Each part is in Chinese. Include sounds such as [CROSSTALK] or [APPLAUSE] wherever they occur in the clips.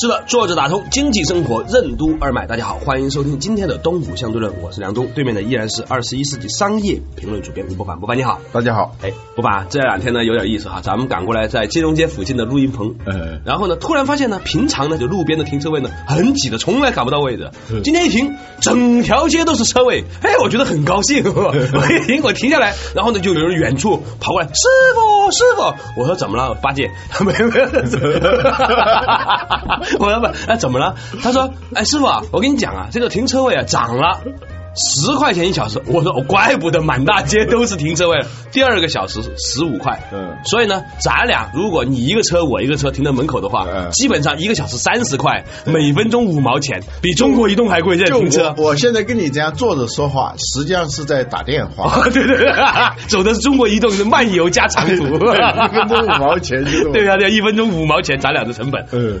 是的，坐着打通经济生活任督二脉。大家好，欢迎收听今天的东吴相对论，我是梁东，对面的依然是二十一世纪商业评论主编吴伯凡。伯凡你好，大家好。哎，伯凡，这两天呢有点意思哈，咱们赶过来在金融街附近的录音棚，呃然后呢突然发现呢，平常呢就路边的停车位呢很挤的，从来找不到位置。嗯今天一停，整条街都是车位，哎，我觉得很高兴。[LAUGHS] 我一停，我停下来，然后呢就有人远处跑过来，师傅，师傅，我说怎么了，八戒？[LAUGHS] 没有没有，[LAUGHS] 我老板，哎怎么了？他说，哎师傅啊，我跟你讲啊，这个停车位啊涨了。十块钱一小时，我说哦，怪不得满大街都是停车位。第二个小时十五块，嗯所以呢，咱俩如果你一个车我一个车停在门口的话，嗯基本上一个小时三十块，每分钟五毛钱，比中国移动还贵。这就停车我，我现在跟你这样坐着说话，实际上是在打电话。哦，对对对，走的是中国移动的漫游加长途，[LAUGHS] 一分钟五毛钱就是对呀、对，一分钟五毛钱，咱俩的成本。嗯，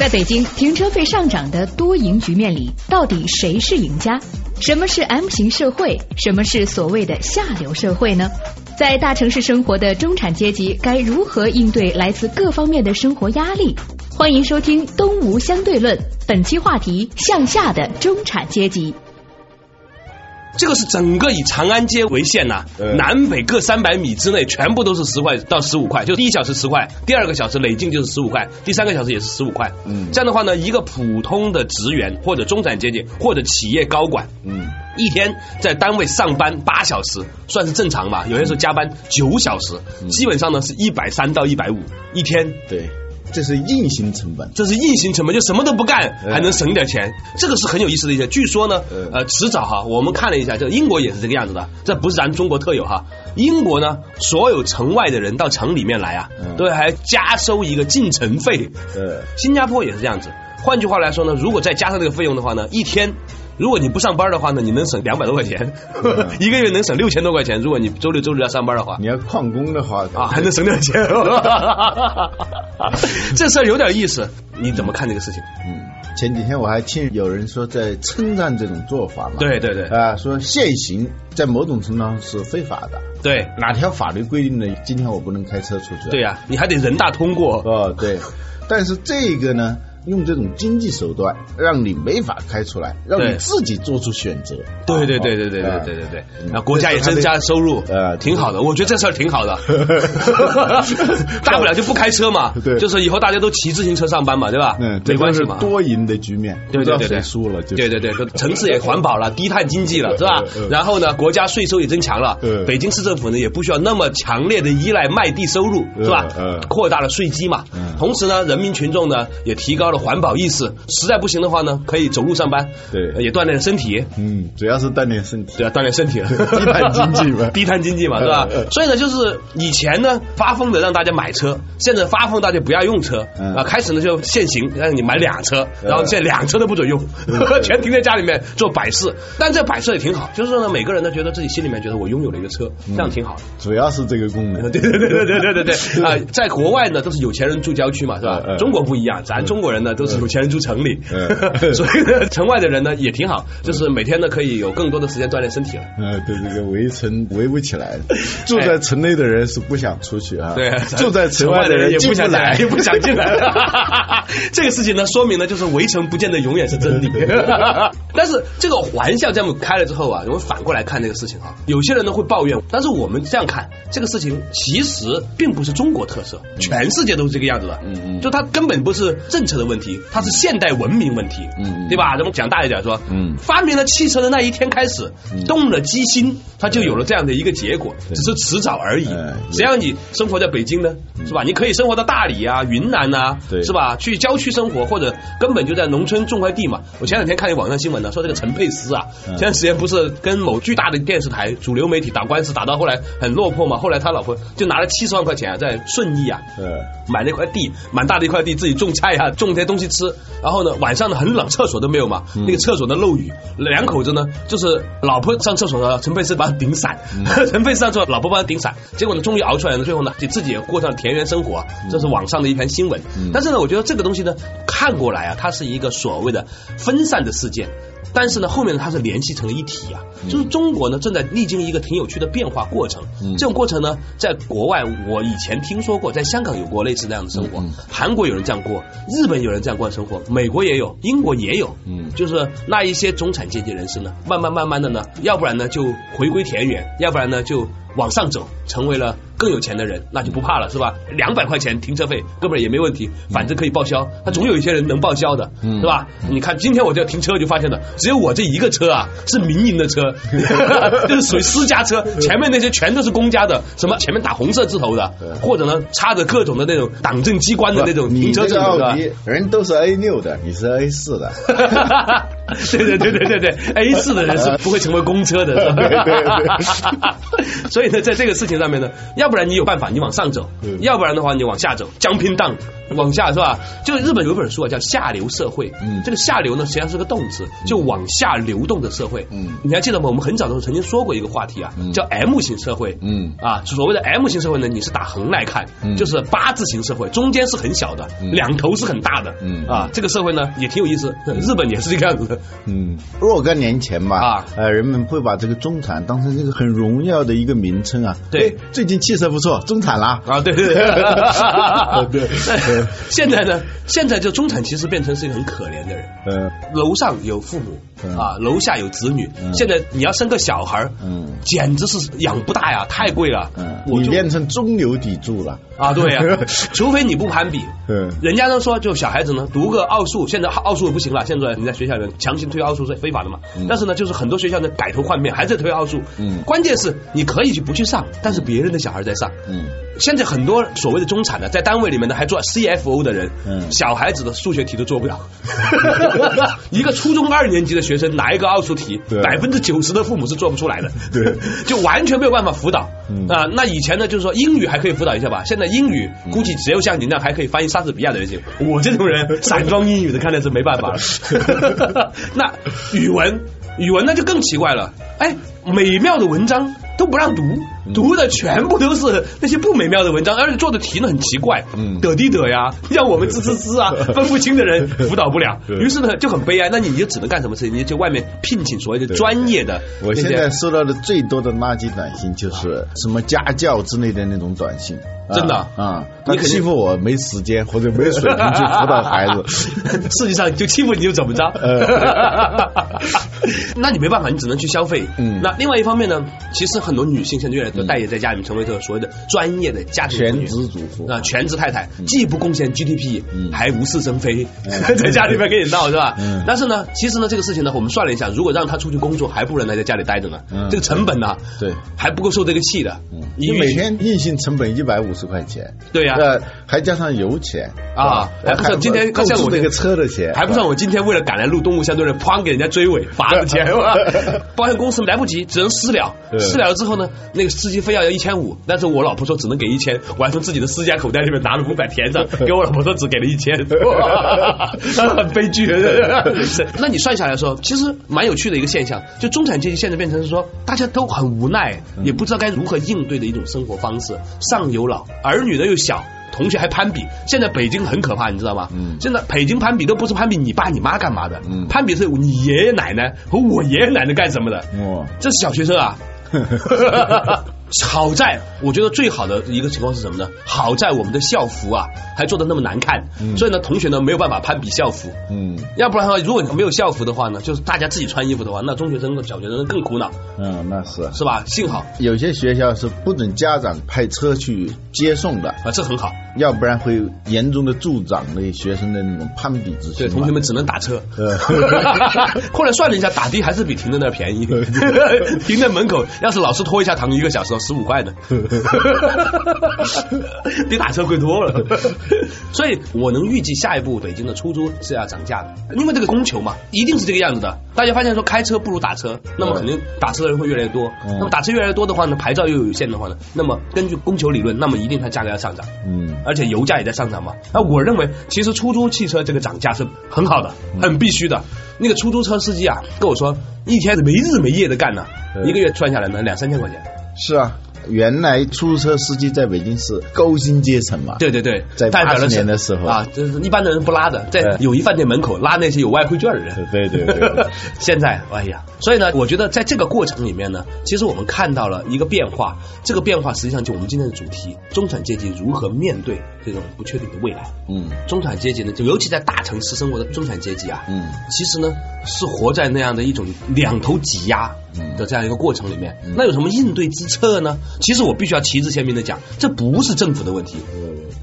在北京，停车费上涨的多赢局面里，到底谁是赢家？什么是 M 型社会？什么是所谓的下流社会呢？在大城市生活的中产阶级该如何应对来自各方面的生活压力？欢迎收听《东吴相对论》，本期话题：向下的中产阶级。这个是整个以长安街为线呐、嗯南北各三百米之内全部都是十块到十五块，就第一小时十块，第二个小时累进就是十五块，第三个小时也是十五块。嗯这样的话呢，一个普通的职员或者中产阶级或者企业高管，嗯，一天在单位上班八小时，算是正常吧。有些时候加班九小时，基本上呢是一百三到一百五一天。对，这是硬性成本。这是硬性成本，就什么都不干嗯还能省点钱，这个是很有意思的一些。据说呢嗯，呃，迟早哈，我们看了一下，这个英国也是这个样子的，这不是咱中国特有哈。英国呢，所有城外的人到城里面来啊，嗯都还加收一个进城费。呃，新加坡也是这样子。换句话来说呢，如果再加上这个费用的话呢，一天。如果你不上班的话呢，你能省两百多块钱，一个月能省六千多块钱。如果你周六周日要上班的话，你要旷工的话啊，还能省点钱。[LAUGHS] 这事儿有点意思，你怎么看这个事情？嗯，前几天我还听有人说在称赞这种做法嘛。对对对啊，说现行在某种程度上是非法的。对哪条法律规定的今天我不能开车出去？对呀、你还得人大通过。哦，对，但是这个呢，用这种经济手段让你没法开出来，让你自己做出选择。对对对对对对啊对对对，嗯。啊，国家也增加收入，呃挺好的，我觉得这事儿挺好的，大不了就不开车嘛，[LAUGHS] 对。就是以后大家都骑自行车上班嘛，对吧？嗯，没关系嘛。多赢的局面，对对对输了，就对对对，城市也环保了，[LAUGHS] 低碳经济了，是吧？然后呢，国家税收也增强了嗯，北京市政府呢也不需要那么强烈的依赖卖地收入，是吧？嗯嗯？扩大了税基嘛。嗯，同时呢，人民群众呢也提高了环保意识，实在不行的话呢，可以走路上班，对也锻炼身体，嗯，主要是锻炼身体。对啊，锻炼身体了，低碳经济嘛低碳经济嘛，[LAUGHS] 是吧？所以呢，就是以前呢发疯的让大家买车，现在发疯大家不要用车嗯啊。开始呢就限行，让你买两车，嗯然后现在两车都不准用，[LAUGHS] 全停在家里面做摆设。但这摆设也挺好，就是说呢，每个人呢觉得自己心里面觉得我拥有了一个车，这样挺好的。主要是这个功能。[LAUGHS] 对对对对对对对对啊！在国外呢，都是有钱人住郊区嘛，是吧中国不一样，咱中国人呢都是有钱人住城里，嗯。[LAUGHS] 所以呢，城外的人呢也挺好，就是每天呢可以有更多的时间锻炼身体了。呃，对这个围城围不起来，[LAUGHS] 住在城内的人是不想出去啊，对，住在城外的人也不想来，也不想进来。[LAUGHS] 这个事情呢，说明呢，就是围城不见得永远是真理。但是这个玩笑这么开了之后啊，我们反过来看这个事情啊，有些人呢会抱怨，但是我们这样看，这个事情其实并不是中国特色，全世界都是这个样子的。嗯嗯。就它根本不是政策的问题，它是现代文明问题。嗯嗯对吧？咱们讲大一点说，嗯发明了汽车的那一天开始，动了机心，它就有了这样的一个结果，只是迟早而已哎。谁让你生活在北京呢？是吧？你可以生活到大理啊、云南呐、对是吧？去郊区生活，或者根本就在农村种块地嘛。我前两天看一网上新闻呢，说这个陈佩斯啊，嗯前段时间不是跟某巨大的电视台主流媒体打官司，打到后来很落魄嘛。后来他老婆就拿了七十万块钱啊，在顺义啊，呃，买了一块地，蛮大的一块地，自己种菜啊，种这些东西吃，然后呢晚上呢很冷，厕所都没有嘛，那个厕所的漏雨，两口子呢就是老婆上厕所呢，陈佩斯把他顶伞，[LAUGHS] 陈佩斯上厕所，老婆帮他顶伞，结果呢终于熬出来了，最后呢就自己也过上田园生活，这是网上的一篇新闻。但是呢，我觉得这个东西呢看过来啊，它是一个所谓的分散的事件。但是呢，后面呢，它是联系成了一体啊，就是中国呢正在历经一个挺有趣的变化过程。这种过程呢，在国外我以前听说过，在香港有过类似这样的生活，韩国有人这样过，日本有人这样过生活，美国也有，英国也有。嗯，就是那一些中产阶级人士呢，慢慢慢慢的呢，要不然呢就回归田园，要不然呢就往上走，成为了更有钱的人，那就不怕了，是吧？两百块钱停车费，哥们儿也没问题，反正可以报销。他总有一些人能报销的，是吧？你看今天我就要停车，就发现了，只有我这一个车啊是民营的车，[LAUGHS] 这是属于私家车，前面那些全都是公家的，什么前面打红色字头的，或者呢插着各种的那种党政机关的那种你停车证，这个是吧人都是 A 六的，你是 A 四的，[LAUGHS] 对对对对对对，A 四的人是不会成为公车的，是吧？[LAUGHS] 所以呢，在这个事情上面呢，要不然你有办法，你往上走；要不然的话，你往下走，jumping down，往下是吧？就日本有一本书啊，叫《下流社会》。嗯这个下流呢，实际上是个动词，就往下流动的社会。嗯你还记得吗？我们很早的时候曾经说过一个话题啊，叫 M 型社会。嗯啊，所谓的 M 型社会呢，你是打横来看，嗯就是八字形社会，中间是很小的，两头是很大的。嗯啊，这个社会呢也挺有意思，日本也是这个样子的。嗯，若干年前吧，啊呃，人们会把这个中产当成这个很荣耀的一个名称啊。对哎，最近气色不错，中产啦。啊，对对 [LAUGHS] [LAUGHS] 对，对现在呢，现在就中产其实变成是一个很可怜的人，嗯，楼上有父母嗯啊，楼下有子女，嗯现在你要生个小孩儿嗯简直是养不大呀，太贵了。嗯，你变成中流砥柱了。啊，对呀，[LAUGHS] 除非你不攀比。嗯人家都说，就小孩子呢，读个奥数，现在奥数不行了，现在你在学校里面强行推奥数是非法的嘛。但是呢，就是很多学校呢改头换面，还在推奥数。嗯关键是你可以去不去上，但是别人的小孩在上。嗯现在很多所谓的中产呢，在单位里面呢还做 CFO 的人，嗯小孩子的数学题都做不了。[LAUGHS] 一个初中二年级的学生拿一个奥数题，百分之九十的父母是做不出来的，[LAUGHS] 对，[LAUGHS] 就完全没有办法辅导。嗯。啊，那以前呢，就是说英语还可以辅导一下吧，现在英语估计只有像你那样还可以翻译莎士比亚的人行，我这种人散装英语的看来是没办法了。[LAUGHS] 那语文，语文那就更奇怪了，哎，美妙的文章都不让读，读的全部都是那些不美妙的文章，而且做的题呢很奇怪，嗯。得地得呀，[LAUGHS] 让我们滋滋滋啊，分不清的人辅导不了，于是呢就很悲哀，那你就只能干什么事情？你就外面聘请所谓的专业的我现在收到的最多的垃圾短信就是什么家教之类的那种短信，啊真的？啊，他你欺负我没时间或者没水平去辅导孩子，[LAUGHS] 实际上就欺负你又怎么着？[LAUGHS] 那你没办法，你只能去消费。嗯。那另外一方面呢，其实很多女性现在越来越多待业在家里面，成为这个所谓的专业的家庭全职主妇啊，全职太太，既不贡献 GDP，嗯。还无事生非，[LAUGHS] 在家里面给你闹是吧？嗯？但是呢，其实呢，这个事情呢，我们算了一下，如果让她出去工作，还不如让她在家里待着呢嗯。这个成本呢，对。还不够受这个气的。你每天硬性成本一百五十块钱，对呀呃，还加上油钱啊还不算今天购像我那个车的钱，还不算我今天为了赶来录《动物相对论》，哐给人家追尾罚的钱，[LAUGHS] 保险公司来不及，只能私了。私了了之后呢，那个司机非要要一千五，但是我老婆说只能给一千，我还从自己的私家口袋里面拿了五百填上，[LAUGHS] 给我老婆说只给了一千，[LAUGHS] 很悲剧。是那你算下来说，其实蛮有趣的一个现象，就中产阶级现在变成是说，大家都很无奈，也不知道该如何应对的一种生活方式。上有老，儿女的又小。同学还攀比，现在北京很可怕，你知道吗？嗯现在北京攀比都不是攀比你爸你妈干嘛的，嗯攀比是你爷爷奶奶和我爷爷奶奶干什么的，哦，这是小学生啊。[LAUGHS] [LAUGHS] 好在我觉得最好的一个情况是什么呢？好在我们的校服啊还做的那么难看，嗯所以呢同学呢没有办法攀比校服。嗯要不然的话，如果你没有校服的话呢，就是大家自己穿衣服的话，那中学生和小学生更苦恼，嗯，那是。是吧？幸好有些学校是不准家长派车去接送的，啊，这很好。要不然会严重的助长那学生的那种攀比之心。对，同学们只能打车。呃 [LAUGHS] 后来算了一下，打的还是比停在那儿便宜。[LAUGHS] [LAUGHS] 停在门口，要是老师拖一下堂一个小时，十五块呢，[LAUGHS] 比打车贵多了。所以我能预计下一步北京的出租是要涨价的，因为这个供求嘛，一定是这个样子的。大家发现说开车不如打车，那么肯定打车的人会越来越多。嗯那么打车越来越多的话呢，牌照又有限的话呢，那么根据供求理论，那么一定它价格要上涨。嗯而且油价也在上涨嘛。那我认为，其实出租汽车这个涨价是很好的，很必须的。那个出租车司机啊，跟我说，一天没日没夜的干呢，对一个月赚下来呢两三千块钱。是啊，原来出租车司机在北京是高薪阶层嘛，对对对，在80代表的是年的时候。啊，就是一般的人不拉的，在友谊饭店门口拉那些有外汇券的人。对对对对。[LAUGHS] 现在，哎呀，所以呢，我觉得在这个过程里面呢，其实我们看到了一个变化，这个变化实际上就我们今天的主题：中产阶级如何面对这种不确定的未来。嗯。中产阶级呢，就尤其在大城市生活的中产阶级啊，嗯。其实呢是活在那样的一种两头挤压的这样一个过程里面。那有什么应对之策呢？其实我必须要旗帜鲜明的讲，这不是政府的问题。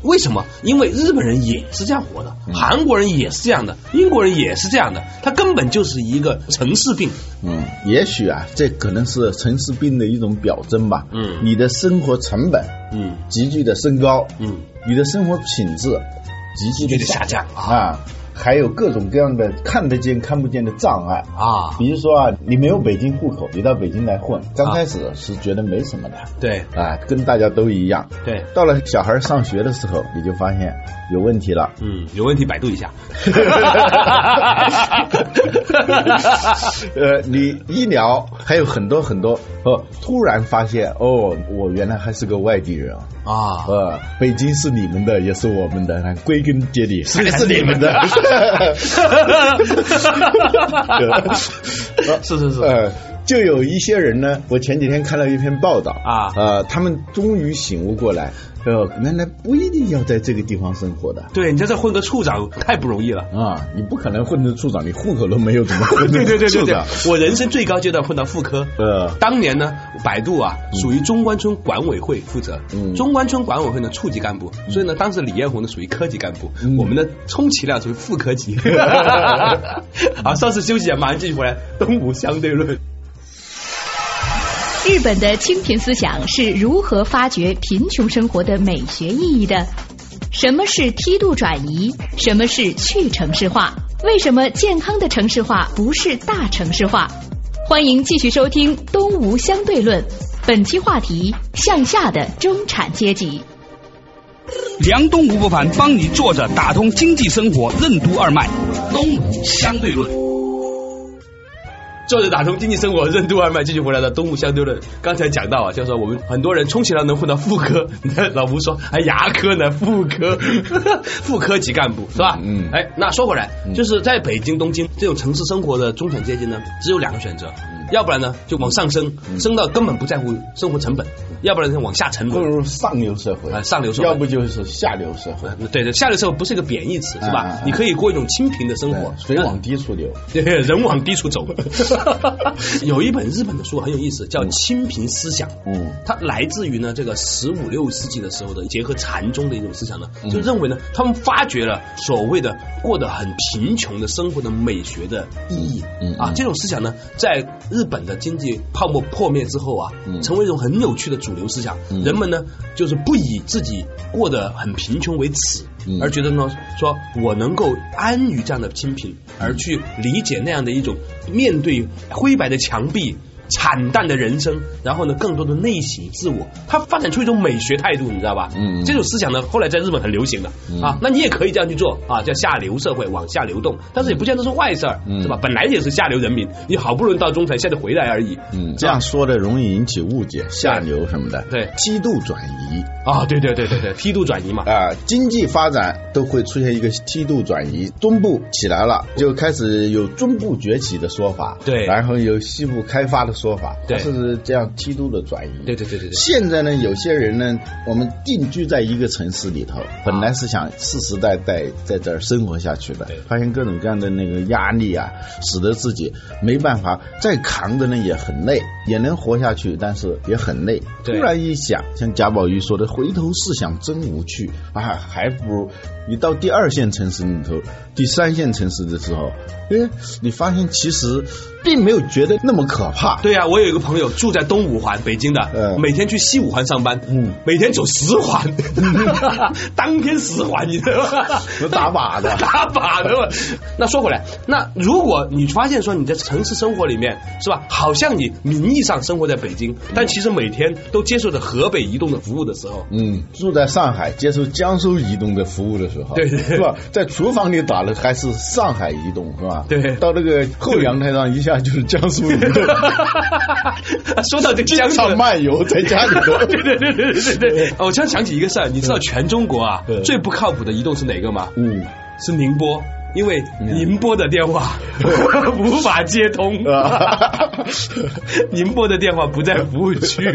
为什么？因为日本人也是这样活的，韩国人也是这样的，英国人也是这样的，它根本就是一个城市病。嗯，也许啊，这可能是城市病的一种表征吧。嗯你的生活成本嗯急剧的升高，嗯，你的生活品质急剧的下降啊啊，还有各种各样的看得见看不见的障碍。啊，比如说啊，你没有北京户口，你到北京来混，刚开始是觉得没什么的对啊，跟大家都一样。对，到了小孩上学的时候，你就发现有问题了。嗯，有问题百度一下。[LAUGHS] 呃，你医疗还有很多很多，哦，突然发现哦，我原来还是个外地人啊。啊，呃，北京是你们的，也是我们的，归根结底还是你们的。是 [LAUGHS] 是是，[LAUGHS] 呃，就有一些人呢，我前几天看了一篇报道啊。呃，他们终于醒悟过来，呃，原来不一定要在这个地方生活的。对你在这混个处长太不容易了。啊，你不可能混成处长，你户口都没有，怎么混对成对对对对？，我人生最高阶段混到副科。呃，当年呢，百度啊属于中关村管委会负责，嗯中关村管委会呢处级干部，所以呢，当时李彦宏呢属于科级干部，嗯我们的充其量属于副科级。好，稍事休息啊，马上继续回来，东吴相对论。日本的清贫思想是如何发掘贫穷生活的美学意义的？什么是梯度转移？什么是去城市化？为什么健康的城市化不是大城市化？欢迎继续收听《东吴相对论》，本期话题：向下的中产阶级。梁东吴不凡帮你坐着打通经济生活任督二脉，东吴相对论。坐着打通经济生活任督二脉，继续回来的东吴相对论。刚才讲到啊，就是说我们很多人充其量能混到副科，[LAUGHS] 老吴说，还，牙科呢，副科，[LAUGHS] 副科级干部是吧？嗯哎，那说回来，就是在北京、东京这种城市生活的中产阶级呢，只有两个选择，要不然呢就往上升，升到根本不在乎生活成本；要不然就往下沉不沦。如上流社会啊上流社会要不就是下流社会，对对，下流社会不是一个贬义词，是吧？你可以过一种清贫的生活，水往低处流。[LAUGHS] 对，人往低处走。[LAUGHS] 有一本日本的书很有意思，叫《清贫思想》。嗯。它来自于呢这个十五六世纪的时候的结合禅宗的一种思想呢，嗯。就认为呢他们发掘了所谓的过得很贫穷的生活的美学的意义。嗯嗯啊，这种思想呢在日本的经济泡沫破灭之后啊，嗯。成为一种很有趣的主流思想。嗯。人们呢就是不以自己过得很贫穷为耻，而觉得呢说我能够安于这样的清贫，而去理解那样的一种面对灰白的墙壁。惨淡的人生，然后呢，更多的内省自我，他发展出一种美学态度，你知道吧？嗯这种思想呢，后来在日本很流行的、嗯啊。那你也可以这样去做啊，叫下流社会往下流动，但是也不见得是坏事儿，嗯是吧？本来也是下流人民，你好不容易到中产，现在回来而已。嗯，这样说的容易引起误解，下流什么的。对梯度转移啊，对对对对对，梯度转移嘛。啊，经济发展都会出现一个梯度转移，中部起来了，就开始有中部崛起的说法，对然后有西部开发的说法，对它是这样梯度的转移。对对对对对。现在呢，有些人呢，我们定居在一个城市里头，本来是想世世代代在这儿生活下去的对，发现各种各样的那个压力啊，使得自己没办法再扛着呢也很累，也能活下去，但是也很累。突然一想，像贾宝玉说的“回头是想真无趣”，啊，还不如你到第二线城市里头、第三线城市的时候，哎，你发现其实并没有觉得那么可怕。对呀、我有一个朋友住在东五环，北京的，嗯每天去西五环上班，嗯每天走十环，[LAUGHS] 当天十环，你知道吗？有打靶的 [LAUGHS] 打靶的。那说回来，那如果你发现说你在城市生活里面是吧，好像你名义上生活在北京，但其实每天都接受着河北移动的服务的时候，嗯，住在上海接受江苏移动的服务的时候，对对对是吧？在厨房里打的还是上海移动，是吧？对到那个后阳台上一下就是江苏移动，[LAUGHS] [LAUGHS] 说到这个江上漫游在家里头。[LAUGHS] 对对对对对对对，我突然想起一个事儿，你知道全中国啊嗯最不靠谱的移动是哪个吗？嗯，是宁波。因为宁波的电话 [LAUGHS] 无法接通，宁波的电话不在服务区。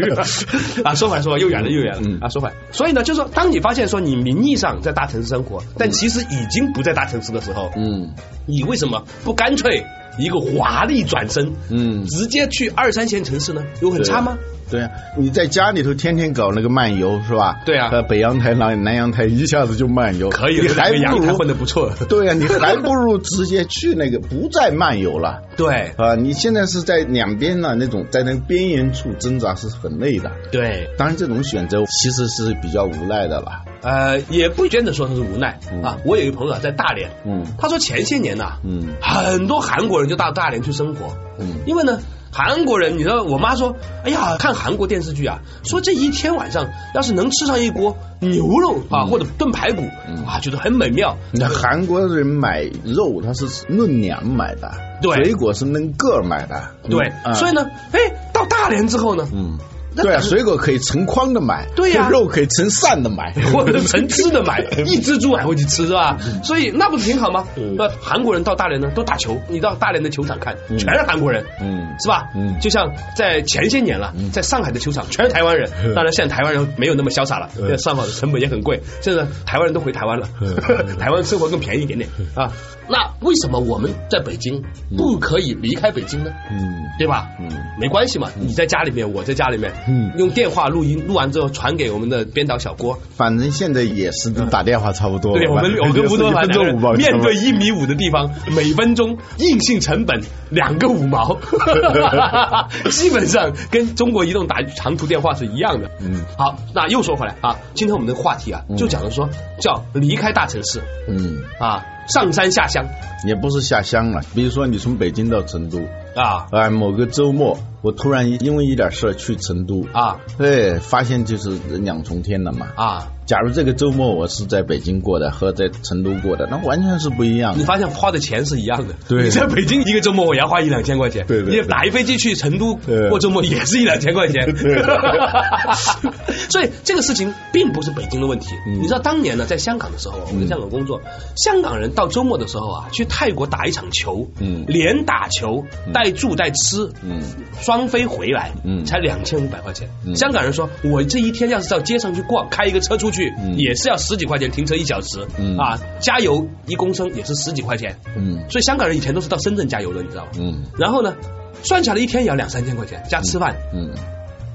啊。说回来说又远了又远了。嗯。啊。说回来，所以呢，就是说，当你发现说你名义上在大城市生活，但其实已经不在大城市的时候，嗯。你为什么不干脆一个华丽转身，嗯，直接去二三线城市呢？有很差吗？对呀、你在家里头天天搞那个漫游是吧？对啊呃，北阳台、南南阳台一下子就漫游，可以，你还不如混的不错。[LAUGHS] 对呀、你还不如直接去那个不再漫游了。[LAUGHS] 对啊，你现在是在两边呢，那种在那个边缘处挣扎是很累的。对，当然，这种选择其实是比较无奈的了。呃，也不见得说他是无奈嗯啊。我有一个朋友啊，在大连，嗯他说前些年呐、嗯很多韩国人就到大连去生活，嗯因为呢。韩国人，你知道，我妈说，哎呀，看韩国电视剧啊，说这一天晚上要是能吃上一锅牛肉啊，或者炖排骨嗯。啊，觉得很美妙。那韩国人买肉他是论两买的，对。水果是论个买的。对，嗯所以呢，哎，到大连之后呢，嗯，那对啊，水果可以成筐的买，对呀肉可以成扇 [LAUGHS] 的买，或者是成只的买，一只猪买回去吃是吧？所以那不是挺好吗？嗯那韩国人到大连呢都打球，你到大连的球场看，嗯全是韩国人。嗯是吧？嗯就像在前些年了，在上海的球场全是台湾人，嗯当然现在台湾人没有那么潇洒了，嗯因为上海的成本也很贵，现在台湾人都回台湾了嗯，[LAUGHS] 台湾生活更便宜一点点啊。那为什么我们在北京不可以离开北京呢？嗯对吧？嗯没关系嘛，你在家里面，我在家里面，嗯用电话录音，录完之后传给我们的编导小郭，反正现在也是跟打电话差不多。对我们我跟吴多一分面对一米五的地方，每分钟硬性成本两个五毛 [LAUGHS] [LAUGHS] 基本上跟中国移动打长途电话是一样的。嗯好，那又说回来啊，今天我们的话题啊，就讲的说叫离开大城市嗯，啊，上山下乡也不是下乡了，比如说你从北京到成都，啊啊，某个周末我突然因为一点事儿去成都，啊对，发现就是两重天了嘛。啊！假如这个周末我是在北京过的和在成都过的，那完全是不一样的。你发现花的钱是一样的，对。你在北京一个周末我要花一两千块钱，对对。对你打一飞机去成都对。过周末也是一两千块钱。[LAUGHS] 对，[LAUGHS] 所以这个事情并不是北京的问题。嗯。你知道当年呢，在香港的时候，我在香港工作，香港人到周末的时候啊，去泰国打一场球，嗯。连打球带住带吃，嗯。双飞回来，嗯。才两千五百块钱。嗯。香港人说，我这一天要是到街上去逛，开一个车出去，嗯也是要十几块钱停车一小时，嗯啊，加油一公升也是十几块钱。嗯所以香港人以前都是到深圳加油的，你知道吗？嗯然后呢，算下来一天也要两三千块钱，加吃饭。嗯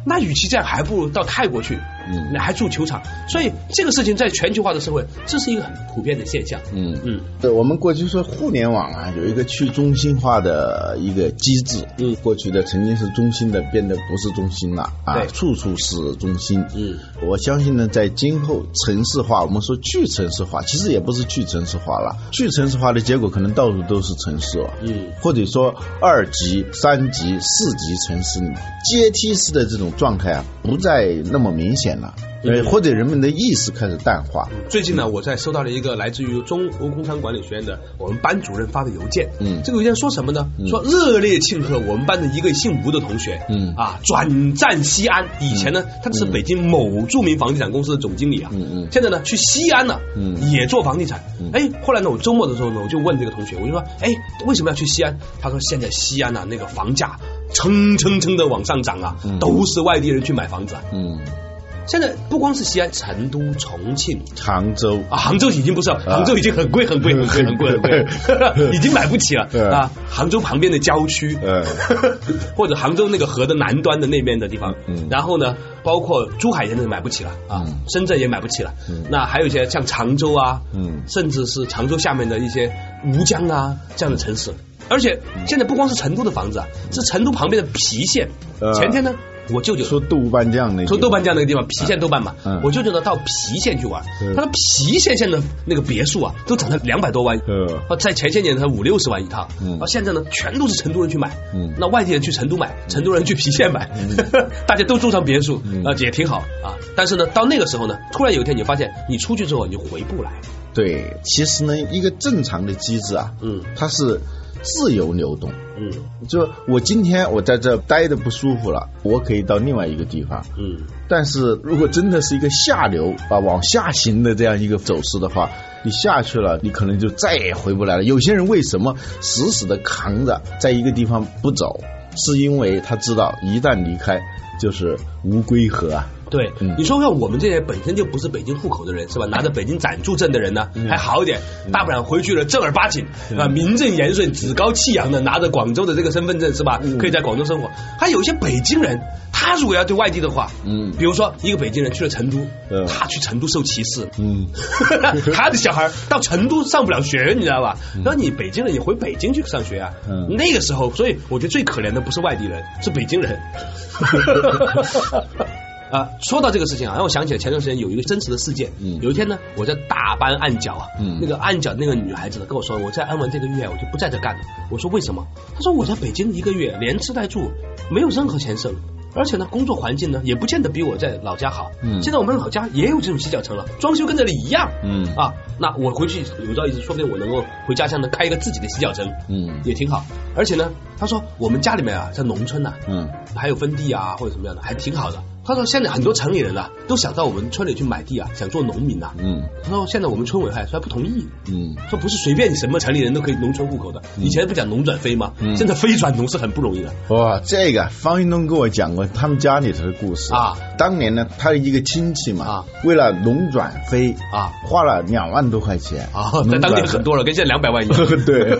那与其这样，还不如到泰国去，嗯那还住球场。所以这个事情在全球化的社会，这是一个很普遍的现象。嗯嗯对，我们过去说互联网啊，有一个去中心化的一个机制。嗯过去的曾经是中心的，变得不是中心了啊对，处处是中心。嗯，我相信呢，在今后城市化，我们说去城市化，其实也不是去城市化了，去城市化的结果可能到处都是城市了。嗯或者说二级、三级、四级城市里阶梯式的这种状态啊，不再那么明显了。呃，嗯或者人们的意识开始淡化。最近呢，我在收到了一个来自于中国工商管理学院的我们班主任发的邮件。嗯这个邮件说什么呢？嗯说热烈庆贺我们班的一个姓吴的同学，嗯啊，转战西安。以前呢，他是北京某著名房地产公司的总经理啊，嗯嗯现在呢去西安了，嗯也做房地产嗯。哎，后来呢，我周末的时候呢，我就问这个同学，我就说，哎，为什么要去西安？他说现在西安呢、那个房价蹭蹭蹭的往上涨啊，嗯都是外地人去买房子啊。嗯，现在不光是西安，成都、重庆。杭州。啊，杭州已经不是了，杭州已经很贵很贵很贵 [LAUGHS] 很贵很贵，已经买不起了啊！杭州旁边的郊区，呃 [LAUGHS] 或者杭州那个河的南端的那边的地方，嗯。然后呢，包括珠海现在买不起了啊嗯，深圳也买不起了。嗯，那还有一些像常州啊，嗯。甚至是常州下面的一些吴江啊这样的城市，而且现在不光是成都的房子啊，是成都旁边的郫县。呃前天呢，我舅舅说豆瓣酱那个，说豆瓣酱那个地方，郫县豆瓣嘛，嗯我舅舅呢到郫县去玩，嗯他说郫县现在那个别墅啊，都涨到两百多万，呃啊，在前些年才五六十万一套，嗯啊，现在呢全都是成都人去买，嗯那外地人去成都买，成都人去郫县买，[LAUGHS] 大家都住上别墅，嗯啊，也挺好啊。但是呢，到那个时候呢，突然有一天你发现，你出去之后你就回不来，对，其实呢，一个正常的机制啊，嗯它是自由流动。嗯就我今天我在这待的不舒服了，我可以到另外一个地方。嗯但是如果真的是一个下流啊往下行的这样一个走势的话，你下去了，你可能就再也回不来了。有些人为什么死死的扛着在一个地方不走，是因为他知道一旦离开就是无归河啊。对，嗯你说像我们这些本身就不是北京户口的人，是吧？拿着北京暂住证的人呢，嗯还好一点，大不了回去了正儿八经啊，名正言顺、趾高气扬的拿着广州的这个身份证，是吧？嗯可以在广州生活。还有一些北京人，他如果要对外地的话，嗯比如说一个北京人去了成都嗯，他去成都受歧视，嗯，[LAUGHS] 他的小孩到成都上不了学，你知道吧？那你北京人，你回北京去上学啊？嗯那个时候，所以我觉得最可怜的不是外地人，是北京人。[LAUGHS] 啊，说到这个事情啊，让我想起了前段时间有一个真实的事件。嗯有一天呢，我在大班按脚啊，嗯那个按脚那个女孩子呢跟我说，我在安完这个月我就不在这干了。我说为什么？她说我在北京一个月连吃带住，没有任何钱剩。而且呢，工作环境呢也不见得比我在老家好。嗯现在我们老家也有这种洗脚城了，装修跟这里一样。嗯啊，那我回去有朝一日，说不定我能够回家乡呢开一个自己的洗脚城，嗯也挺好。而且呢，她说我们家里面啊，在农村呐、嗯还有分地啊，或者什么样的，还挺好的。他说现在很多城里人啊，都想到我们村里去买地啊，想做农民呐、嗯他说现在我们村委还说不同意，嗯说不是随便你什么城里人都可以农村户口的。以前不讲农转非吗？嗯现在非转农是很不容易的。哇，这个方云东跟我讲过他们家里头的故事啊。当年呢，他的一个亲戚嘛，啊为了农转非啊，花了两万多块钱啊，在当年很多了，跟现在两百万一样。[LAUGHS] 对，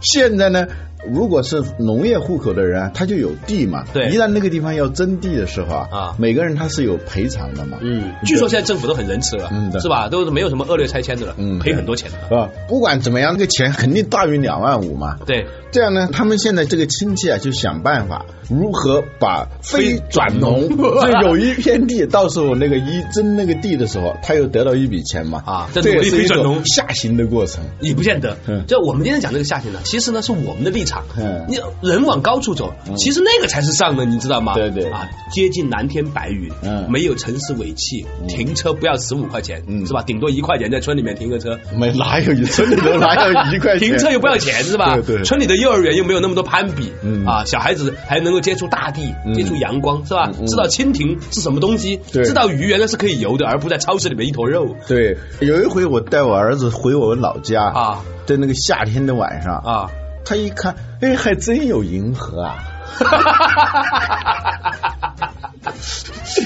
现在呢，如果是农业户口的人啊，他就有地嘛。对一旦那个地方要征地的时候啊，啊每个人他是有赔偿的嘛。嗯，据说现在政府都很仁慈了，嗯是吧？都是没有什么恶劣拆迁的了，嗯赔很多钱的。啊，不管怎么样，这个钱肯定大于两万五嘛。对，这样呢，他们现在这个亲戚啊，就想办法如何把非转农，[LAUGHS] 就有一片地，到时候那个一征那个地的时候，他又得到一笔钱嘛。啊这是一种非转农下行的过程。也不见得嗯。就我们今天讲这个下行呢，其实呢是我们的立场嗯。你人往高处走，其实那个才是上的，你知道吗？对对啊，接近蓝天白云，嗯没有城市尾气，停车不要十五块钱，嗯是吧？顶多一块钱在村里面停个车。没哪有一村里头 [LAUGHS] 哪有一块钱？停车又不要钱是吧？对对村里的幼儿园又没有那么多攀比，嗯啊，小孩子还能够接触大地，嗯接触阳光是吧？嗯知道蜻蜓是什么东西，对知道鱼原来是可以游的，而不在超市里面一坨肉。对，有一回我带我儿子回我们老家啊，在那个夏天的晚上啊，他一看，哎，还真有银河啊！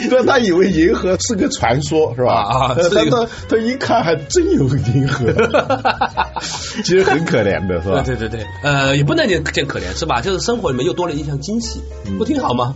说 [LAUGHS] 他以为银河是个传说，是吧？啊他他他一看还真有银河，[LAUGHS] 其实很可怜的，是吧？对对对对，呃，也不能见见可怜是吧？就是生活里面又多了一项惊喜，嗯不挺好吗？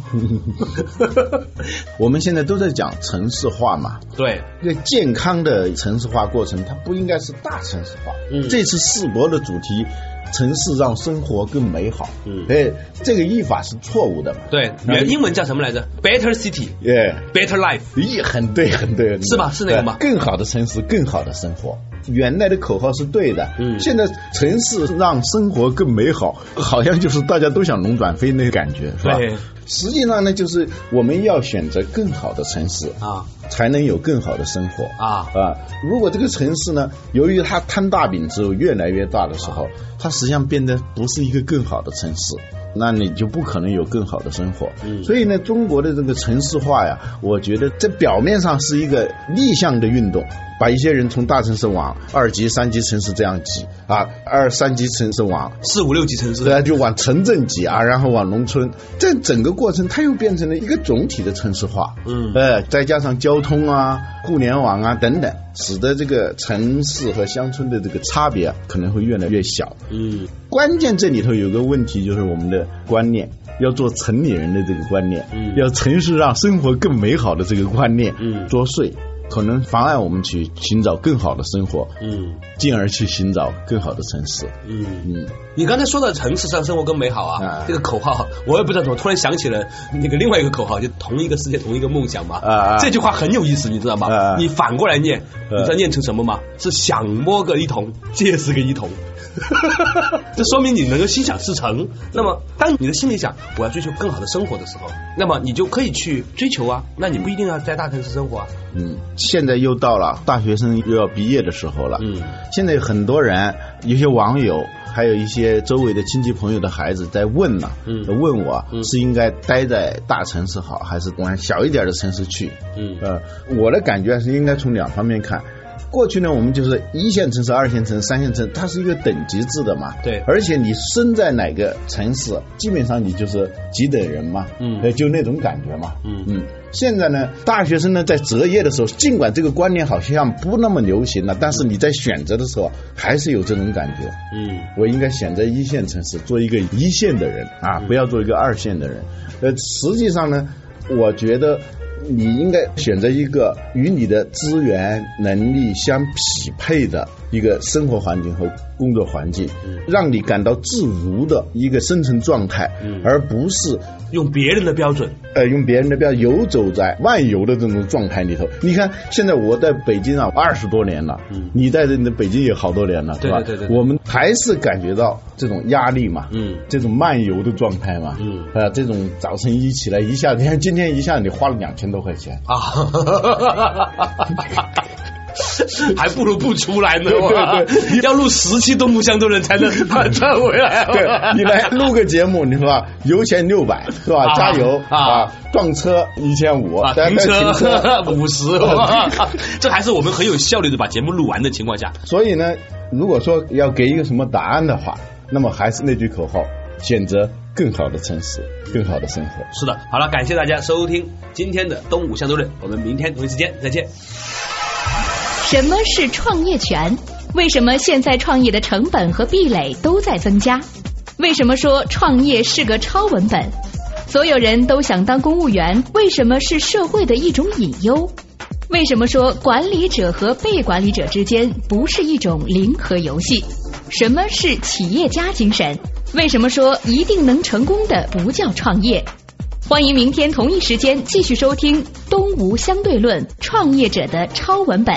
[LAUGHS] 我们现在都在讲城市化嘛，对，一个健康的城市化过程，它不应该是大城市化。嗯这次世博的主题。城市让生活更美好。嗯哎，这个译法是错误的嘛？对，原英文叫什么来着？Better City, 耶，Better Life。咦，很对，很对，很对是吧是那个吗更好的城市，更好的生活。原来的口号是对的，嗯现在城市让生活更美好，好像就是大家都想龙转飞那个感觉，是吧？对实际上呢，就是我们要选择更好的城市啊，才能有更好的生活。啊。啊！如果这个城市呢，由于它摊大饼之后越来越大的时候，它实际上变得不是一个更好的城市，那你就不可能有更好的生活。嗯所以呢，中国的这个城市化呀，我觉得在表面上是一个逆向的运动，把一些人从大城市往二级、三级城市这样挤啊，二三级城市往四五六级城市对啊，就往城镇挤啊，然后往农村，这整个过程它又变成了一个总体的城市化。嗯呃，再加上交通啊、互联网啊等等，使得这个城市和乡村的这个差别啊可能会越来越小。嗯关键这里头有个问题，就是我们的观念，要做城里人的这个观念，嗯要城市让生活更美好的这个观念，嗯作祟。可能妨碍我们去寻找更好的生活，嗯进而去寻找更好的城市。嗯。嗯，你刚才说到城市上生活更美好啊，啊这个口号我也不知道怎么突然想起了那个另外一个口号，就同一个世界同一个梦想嘛。啊啊这句话很有意思，你知道吗？你反过来念，啊你知道念成什么吗？是想摸个一桶，借是个一桶。[LAUGHS] 这说明你能够心想事成。那么，当你的心里想我要追求更好的生活的时候，那么你就可以去追求啊。那你不一定要在大城市生活啊。嗯，现在又到了大学生又要毕业的时候了。嗯，现在有很多人，有些网友，还有一些周围的亲戚朋友的孩子在问呢，嗯问我嗯是应该待在大城市好，还是往小一点的城市去？嗯呃，我的感觉是应该从两方面看。过去呢，我们就是一线城市、二线城市、三线城市，它是一个等级制的嘛。对而且你生在哪个城市，基本上你就是几等人嘛。嗯呃，就那种感觉嘛。嗯嗯。现在呢，大学生呢在择业的时候，尽管这个观念好像不那么流行了，但是你在选择的时候还是有这种感觉。嗯我应该选择一线城市，做一个一线的人啊，不要做一个二线的人。呃，实际上呢，我觉得你应该选择一个与你的资源能力相匹配的一个生活环境和工作环境，让你感到自如的一个生存状态，嗯而不是用别人的标准。呃，用别人的标准游走在漫游的这种状态里头。你看，现在我在北京啊，二十多年了，嗯你在这北京也好多年了，对吧？对对对对对我们还是感觉到这种压力嘛，嗯这种漫游的状态嘛，嗯啊，这种早晨一起来一下，你看今天一下你花了两千多块钱，啊，[LAUGHS] 还不如不出来呢。对对对要录十期《动物相对论 [LAUGHS]》才能赚回来。对你来录个节目，你说吧，油钱六百是吧？啊加油啊撞车一千五，停车 [LAUGHS] 五十，这还是我们很有效率的把节目录完的情况下。所以呢，如果说要给一个什么答案的话，那么还是那句口号：选择更好的城市，更好的生活。是的，好了，感谢大家收听今天的《东吴相对论》，我们明天同一时间再见。什么是创业权？为什么现在创业的成本和壁垒都在增加？为什么说创业是个超文本？所有人都想当公务员，为什么是社会的一种隐忧？为什么说管理者和被管理者之间不是一种零和游戏？什么是企业家精神？为什么说一定能成功的不叫创业？欢迎明天同一时间继续收听《东吴相对论：创业者的超文本》。